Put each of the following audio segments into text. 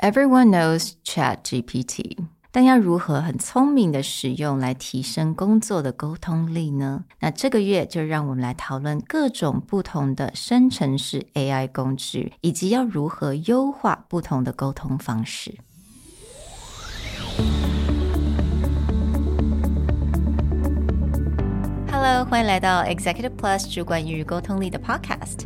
Everyone knows ChatGPT，但要如何很聪明的使用来提升工作的沟通力呢？那这个月就让我们来讨论各种不同的生成式 AI 工具，以及要如何优化不同的沟通方式。Hello，欢迎来到 Executive Plus 主管与沟通力的 Podcast。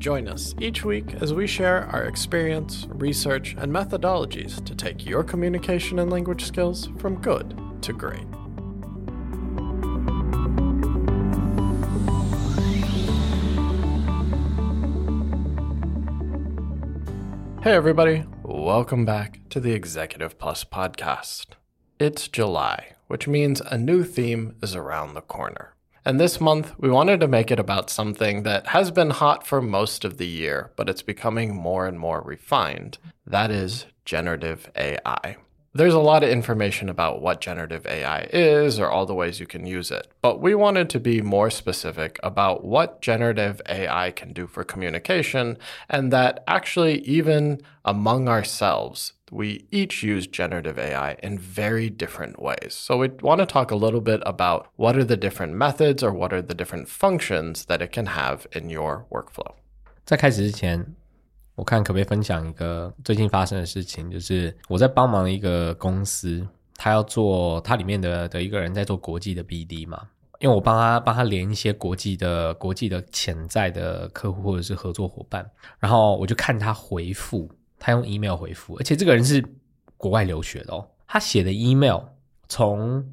Join us each week as we share our experience, research, and methodologies to take your communication and language skills from good to great. Hey, everybody, welcome back to the Executive Plus podcast. It's July, which means a new theme is around the corner. And this month, we wanted to make it about something that has been hot for most of the year, but it's becoming more and more refined. That is generative AI. There's a lot of information about what generative AI is or all the ways you can use it, but we wanted to be more specific about what generative AI can do for communication and that actually, even among ourselves, we each use generative AI in very different ways. So we want to talk a little bit about what are the different methods or what are the different functions that it can have in your workflow. 在开始之前，我看可不可以分享一个最近发生的事情，就是我在帮忙一个公司，他要做他里面的的一个人在做国际的 BD 嘛，因为我帮他帮他连一些国际的国际的潜在的客户或者是合作伙伴，然后我就看他回复， 他用 email 回复，而且这个人是国外留学的哦，他写的 email 从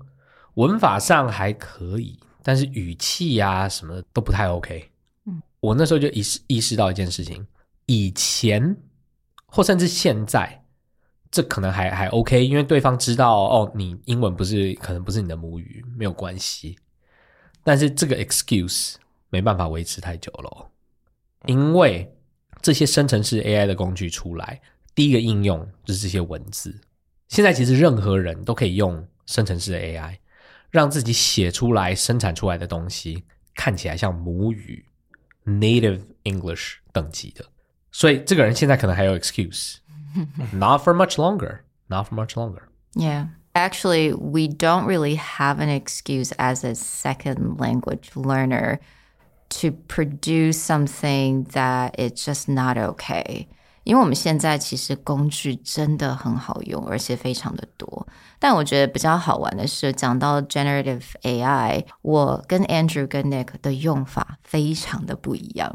文法上还可以，但是语气呀什么都不太 OK。嗯，我那时候就意识意识到一件事情。以前或甚至现在，这可能还还 OK，因为对方知道哦，你英文不是可能不是你的母语，没有关系。但是这个 excuse 没办法维持太久了，因为这些生成式 AI 的工具出来，第一个应用就是这些文字。现在其实任何人都可以用生成式 AI，让自己写出来、生产出来的东西看起来像母语 native English 等级的。所以这个人现在可能还有 excuse. Not for much longer. Not for much longer. Yeah. Actually, we don't really have an excuse as a second language learner to produce something that it's just not okay. 因为我们现在其实工具真的很好用，而且非常的多。但我觉得比较好玩的是，讲到 generative AI，我跟 Andrew 跟 Nick 的用法非常的不一样。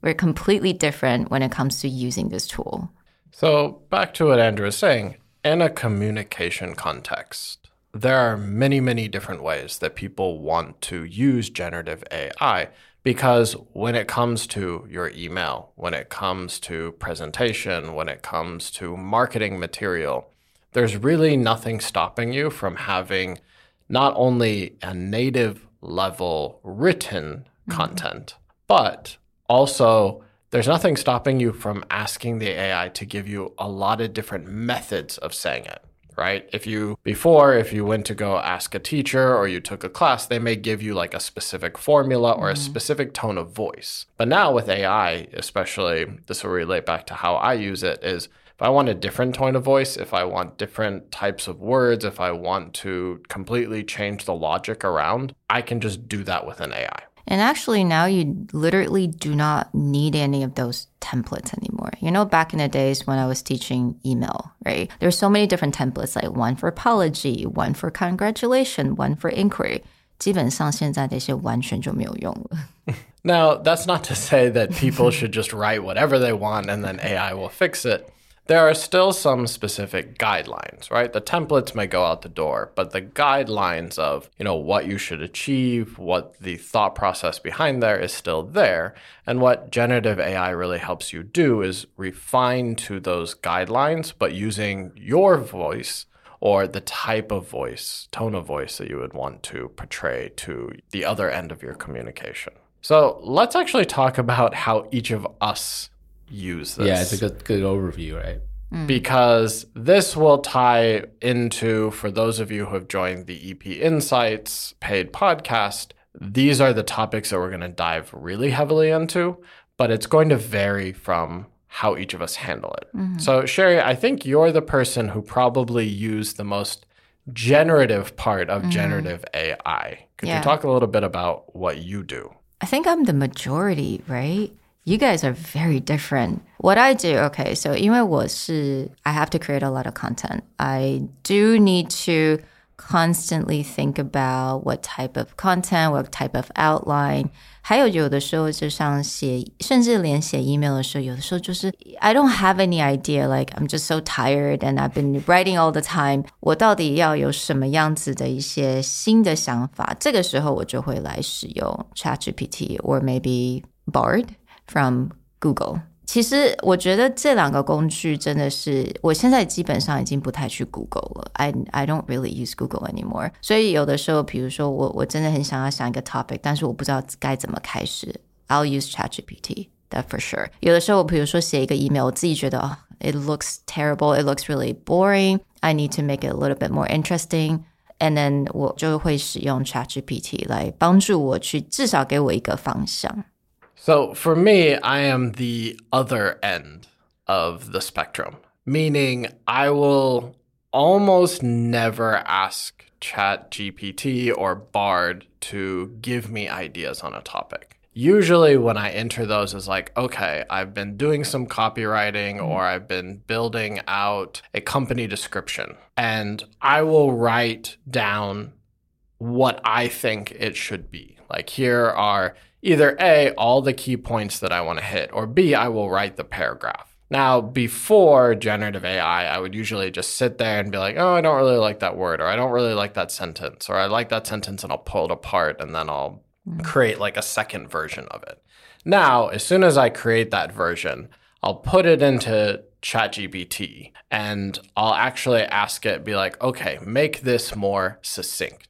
We're completely different when it comes to using this tool. So back to what Andrew is saying, in a communication context. there are many, many different ways that people want to use generative AI because when it comes to your email, when it comes to presentation, when it comes to marketing material, there's really nothing stopping you from having not only a native level written mm-hmm. content, but also there's nothing stopping you from asking the AI to give you a lot of different methods of saying it right? If you, before, if you went to go ask a teacher or you took a class, they may give you like a specific formula or mm. a mm-hmm. specific tone of voice. But now with AI, especially, this will relate back to how I use it is if I want a different tone of voice, if I want different types of words, if I want to completely change the logic around, I can just do that with an AI. And actually, now you literally do not need any of those templates anymore. You know, back in the days when I was teaching email, right? There's so many different templates, like one for apology, one for congratulation, one for inquiry. 基本上现在这些完全就没有用了。Now, that's not to say that people should just write whatever they want and then AI will fix it there are still some specific guidelines, right? The templates may go out the door, but the guidelines of, you know, what you should achieve, what the thought process behind there is still there. And what generative AI really helps you do is refine to those guidelines, but using your voice or the type of voice, tone of voice that you would want to portray to the other end of your communication. So let's actually talk about how each of us use this. Yeah, it's a good good overview, right? Mm. because this will tie into for those of you who have joined the EP Insights paid podcast. These are the topics that we're going to dive really heavily into, but it's going to vary from how each of us handle it. Mm-hmm. So, Sherry, I think you're the person who probably used the most generative part of mm-hmm. generative AI. Could Yeah. you talk a little bit about what you do? I think I'm the majority, right? You guys are very different. What I do, okay, so 因为我是 I have to create a lot of content. I do need to constantly think about what type of content, what type of outline. 还有有的时候就像写，甚至连写 email 的时候，有的时候就是 I don't have any idea. Like I'm just so tired and I've been writing all the time. 我到底要有什么样子的一些新的想法？这个时候我就会来使用 ChatGPT or maybe Bard from Google。其实我觉得这两个工具真的是，我现在基本上已经不太去 Google 了。I I don't really use Google anymore。所以有的时候，比如说我我真的很想要想一个 topic，但是我不知道该怎么开始，I'll use ChatGPT。That for sure。有的时候，比如说写一个 email，我自己觉得哦，it looks terrible, it looks really boring. I need to make it a little bit more interesting. And then 我就会使用 ChatGPT 来帮助我去至少给我一个方向。 So for me, I am the other end of the spectrum, meaning I will almost never ask ChatGPT or Bard to give me ideas on a topic. Usually, when I enter those, is like, okay, I've been doing some copywriting mm-hmm. or I've been building out a company description, and I will write down what I think it should be. Like here are either A, all the key points that I want to hit, or B, I will write the paragraph. Now, before generative AI, I would usually just sit there and be like, oh, I don't really like that word, or I don't really like that sentence, or I like that sentence and I'll pull it apart and then I'll mm. create like a second version of it. Now, as soon as I create that version, I'll put it into ChatGPT and I'll actually ask it, be like, okay, make this more succinct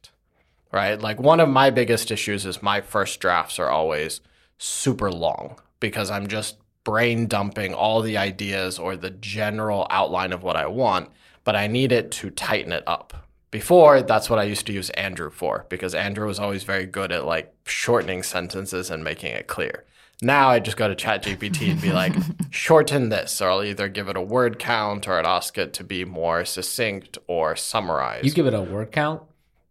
right? Like one of my biggest issues is my first drafts are always super long because I'm just brain dumping all the ideas or the general outline of what I want, but I need it to tighten it up. Before, that's what I used to use Andrew for because Andrew was always very good at like shortening sentences and making it clear. Now I just go to ChatGPT and be like, shorten this, or I'll either give it a word count or I'd ask it to be more succinct or summarize. You give it a word count.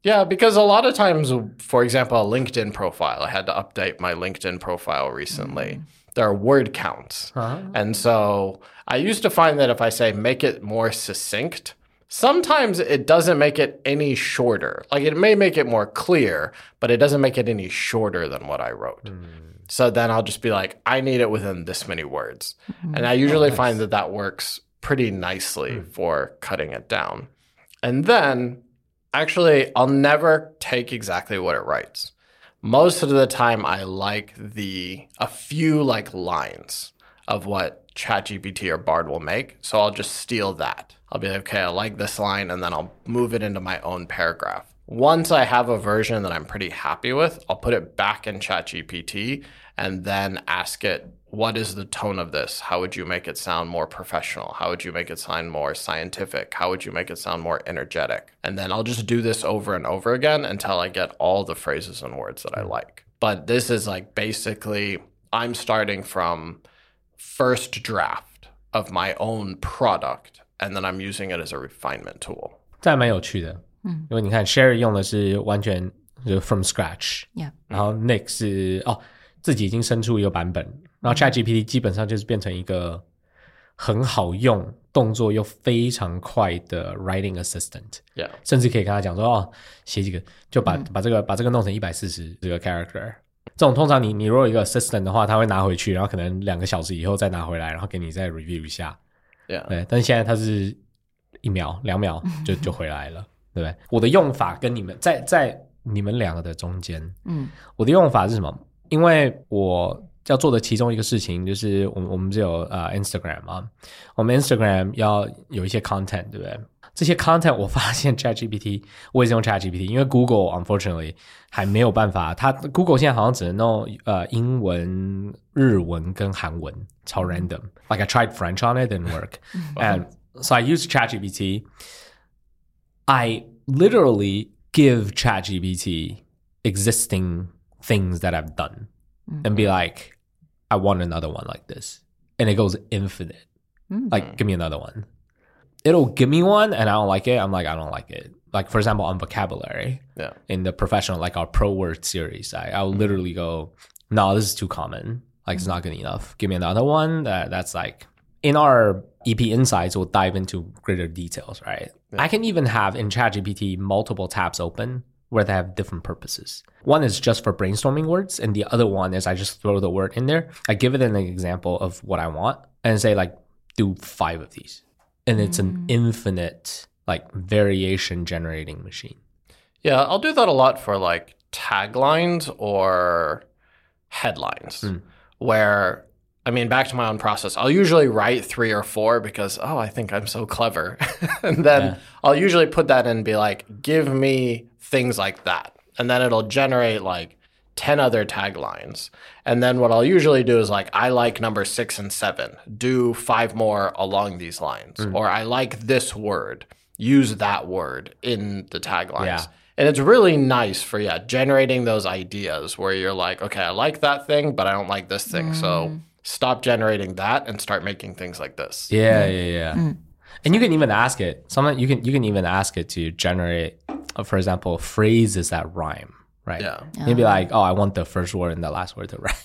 Yeah, because a lot of times, for example, a LinkedIn profile, I had to update my LinkedIn profile recently. Mm-hmm. There are word counts. Uh-huh. And so I used to find that if I say make it more succinct, sometimes it doesn't make it any shorter. Like it may make it more clear, but it doesn't make it any shorter than what I wrote. Hmm. So then I'll just be like, I need it within this many words. Hmm. And I usually find that that works pretty nicely hmm. for cutting it down. And then actually, I'll never take exactly what it writes. Most of the time, I like the a few like lines of what ChatGPT or Bard will make. So I'll just steal that. I'll be like, okay, I like this line, and then I'll move it into my own paragraph. Once I have a version that I'm pretty happy with, I'll put it back in ChatGPT and then ask it, what is the tone of this? How would you make it sound more professional? How would you make it sound more scientific? How would you make it sound more energetic? And then I'll just do this over and over again until I get all the phrases and words that I like. But this is like basically, I'm starting from first draft of my own product, and then I'm using it as a refinement tool. 这还蛮有趣的，嗯，因为你看 Sherry 用的是完全就是 from scratch， Yeah. 然后 Nick 是哦 自己已经生出一个版本，然后 ChatGPT 基本上就是变成一个很好用、动作又非常快的 writing assistant，Yeah. 甚至可以跟他讲说哦写几个就把、把这个把这个弄成一百四十这个 character。这种通常你你如果有一个 assistant 的话，他会拿回去，然后可能两个小时以后再拿回来，然后给你再 review 一下。Yeah. 对，但是现在它是一秒、两秒就就回来了，对不对？我的用法跟你们在在你们两个的中间，嗯，我的用法是什么？因为我要做的其中一个事情就是，我们我们只有呃 Instagram 嘛，我们 Instagram 要有一些 content，对不对？ 这些 content 我发现 ChatGPT 我也是用 ChatGPT，因为 Google unfortunately 还没有办法，它 Google 现在好像只能弄呃英文、日文跟韩文，超 random。Like I tried French on it, didn't work, and so I used ChatGPT. I literally give ChatGPT existing things that I've done and be mm-hmm. like, I want another one like this. And it goes infinite. Like, mm. give me another one. It'll give me one and I don't like it. I'm like, I don't like it. Like, for example, on vocabulary Yeah. in the professional, like our pro word series, I, I'll mm-hmm. literally go, no, this is too common. Like, it's mm-hmm. not good enough. Give me another one that, that's like, in our EP insights, we'll dive into greater details, right? I can even have in ChatGPT multiple tabs open where they have different purposes. One is just for brainstorming words, and the other one is I just throw the word in there. I give it an example of what I want and say, like, do five of these. And it's an mm. infinite, like, variation generating machine. Yeah, I'll do that a lot for like taglines or headlines mm. where I mean back to my own process. I'll usually write 3 or 4 because oh, I think I'm so clever. and then I'll usually put that in and be like give me things like that. And then it'll generate like 10 other taglines. And then what I'll usually do is like I like number 6 and 7. Do 5 more along these lines mm. or I like this word. Use that word in the taglines. Yeah. And it's really nice for yeah, generating those ideas where you're like, okay, I like that thing, but I don't like this thing. So mm. stop generating that and start making things like this. Yeah, mm. yeah, yeah. And you can even ask it. Sometimes you can you can even ask it to generate, Uh, for example, phrases that rhyme, right? Yeah. You'd be oh. like, oh, I want the first word and the last word to rhyme.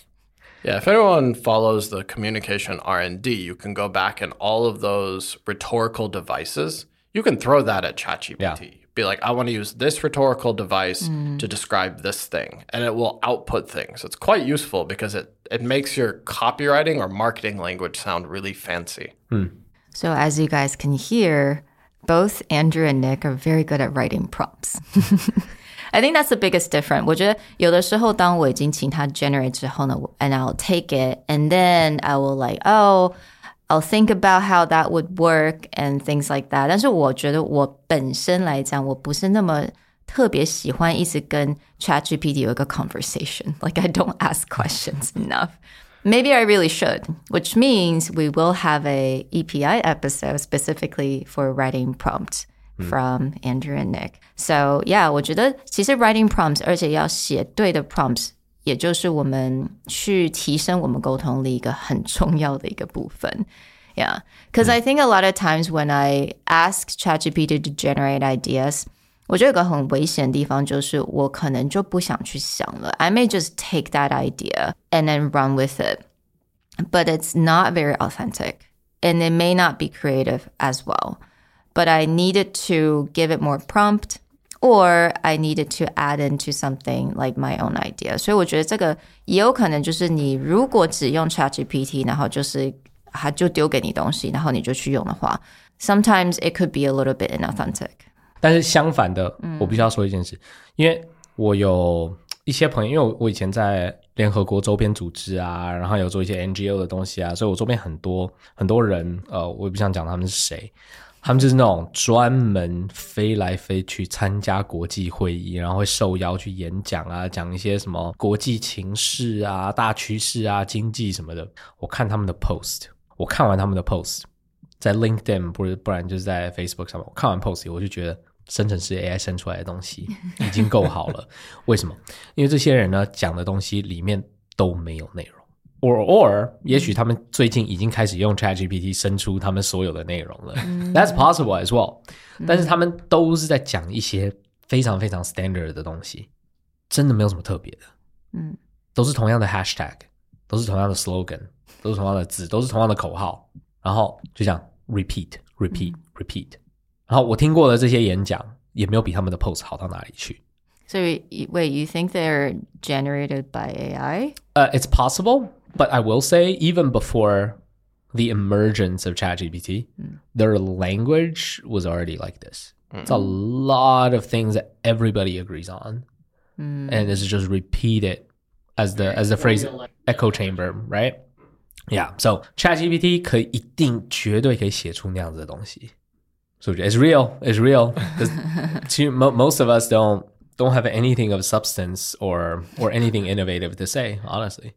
Yeah, if anyone follows the communication R&D, you can go back and all of those rhetorical devices, you can throw that at ChatGPT. Yeah. Be like, I want to use this rhetorical device mm. to describe this thing, and it will output things. It's quite useful because it it makes your copywriting or marketing language sound really fancy. Hmm. So, as you guys can hear, both Andrew and Nick are very good at writing prompts. I think that's the biggest difference. 我觉得有的时候，当我已经请他 generate 之后呢，and I'll take it, and then I will like, oh, I'll think about how that would work and things like that. 但是我觉得我本身来讲，我不是那么特别喜欢一直跟 ChatGPT 有一个 conversation. Like I don't ask questions enough. Maybe I really should, which means we will have a EPI episode specifically for writing prompts from Andrew and Nick. So yeah, 我觉得其实 writing prompts，而且要写对的 prompts，也就是我们去提升我们沟通力一个很重要的一个部分。Yeah, because I think a lot of times when I ask ChatGPT to generate ideas. 我觉得有个很危险的地方，就是我可能就不想去想了。I may just take that idea and then run with it, but it's not very authentic, and it may not be creative as well. But I needed to give it more prompt, or I needed to add into something like my own idea. 所以我觉得这个也有可能就是你如果只用 ChatGPT，然后就是它就丢给你东西，然后你就去用的话，sometimes it could be a little bit inauthentic. 但是相反的，我必须要说一件事，因为我有一些朋友，因为我我以前在联合国周边组织啊，然后有做一些 NGO 的东西啊，所以我周边很多很多人，呃，我也不想讲他们是谁，他们就是那种专门飞来飞去参加国际会议，然后会受邀去演讲啊，讲一些什么国际情势啊、大趋势啊、经济什么的。我看他们的 post，我看完他们的 post，在 LinkedIn 不是不然就是在 Facebook 上面，我看完 post 我就觉得生成式 AI 生出来的东西已经够好了。为什么？因为这些人呢讲的东西里面都没有内容。or or 也许他们最近已经开始用 ChatGPT 生出他们所有的内容了、t h a t s possible as well、但是他们都是在讲一些非常非常 standard 的东西，真的没有什么特别的。嗯，都是同样的 hashtag，都是同样的 slogan，都是同样的字，都是同样的口号，然后就这样 repeat repeat repeat。然后我听过的这些演讲也没有比他们的 post 好到哪里去。 So y- wait, you think they're generated by AI? Uh, it's possible, but I will say, even before the emergence of ChatGPT, their language was already like this. It's a lot of things that everybody agrees on, and this is just repeated as the as the phrase echo chamber, right? Yeah. So ChatGPT 可以一定绝对可以写出那样子的东西， 数据 it's real, It's real. to, mo- most of us don't don't have anything of substance or or anything innovative to say. Honestly,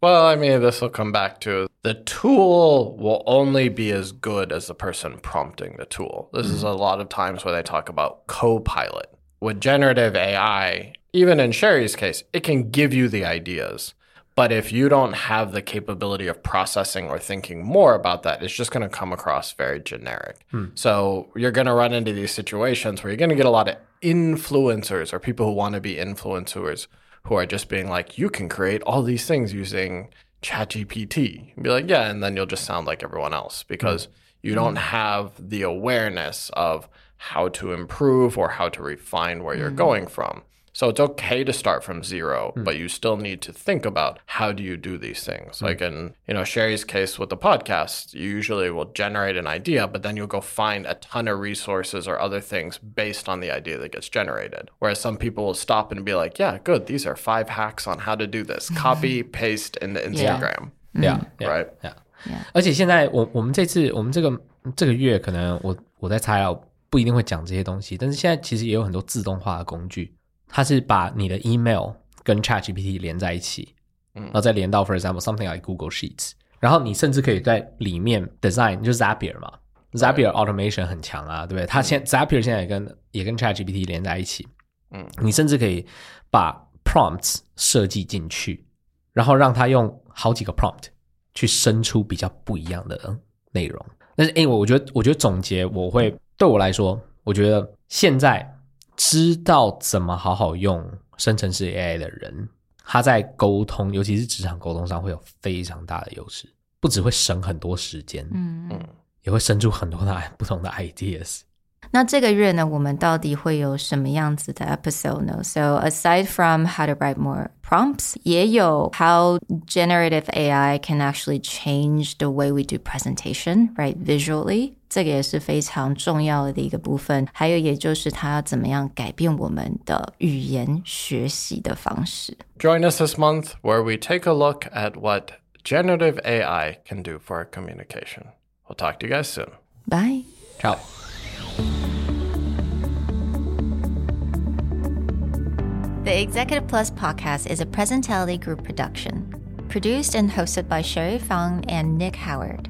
Well, I mean, this will come back to the tool will only be as good as the person prompting the tool. This is mm-hmm. a lot of times where they talk about co pilot. With generative AI, even in Sherry's case, it can give you the ideas. But if you don't have the capability of processing or thinking more about that, it's just going to come across very generic. Hmm. So you're going to run into these situations where you're going to get a lot of influencers or people who want to be influencers who are just being like, you can create all these things using ChatGPT. Be like, yeah, and then you'll just sound like everyone else because hmm. you don't have the awareness of how to improve or how to refine where you're hmm. going from. So it's okay to start from zero, but you still need to think about how do you do these things. Like in, you know, Sherry's case with the podcast, you usually will generate an idea, but then you'll go find a ton of resources or other things based on the idea that gets generated. Whereas some people will stop and be like, yeah, good, these are five hacks on how to do this. Copy, paste into Instagram. yeah, yeah, Right. yeah. ，Yeah，而且现在我我们这次我们这个这个月可能我我在猜啊，不一定会讲这些东西，但是现在其实也有很多自动化的工具， 它是把你的 email 跟 ChatGPT 连在一起，嗯然后再连到 for example something like Google Sheets，然后你甚至可以在里面 design 就是 Zapier 嘛，Zapier automation 很强啊，对不对？它现 Zapier 现在也跟也跟 ChatGPT 连在一起，嗯，你甚至可以把 prompts 设计进去，然后让它用好几个 prompt 去生出比较不一样的内容。但是，哎、我我觉得，我觉得总结，我会对我来说，我觉得现在知道怎么好好用生成式 AI 的人，他在沟通，尤其是职场沟通上会有非常大的优势，不只会省很多时间，嗯。也会生出很多的不同的 ideas。那这个月呢，我们到底会有什么样子的 episode 呢？So aside from how to write more prompts，也有 how generative AI can actually change the way we do presentation, right? Visually，这个也是非常重要的一个部分。还有，也就是它要怎么样改变我们的语言学习的方式。 Join us this month where we take a look at what generative AI can do for our communication. We'll talk to you guys soon. Bye. Ciao。 The Executive Plus podcast is a Presentality Group production, produced and hosted by Sherry Fang and Nick Howard.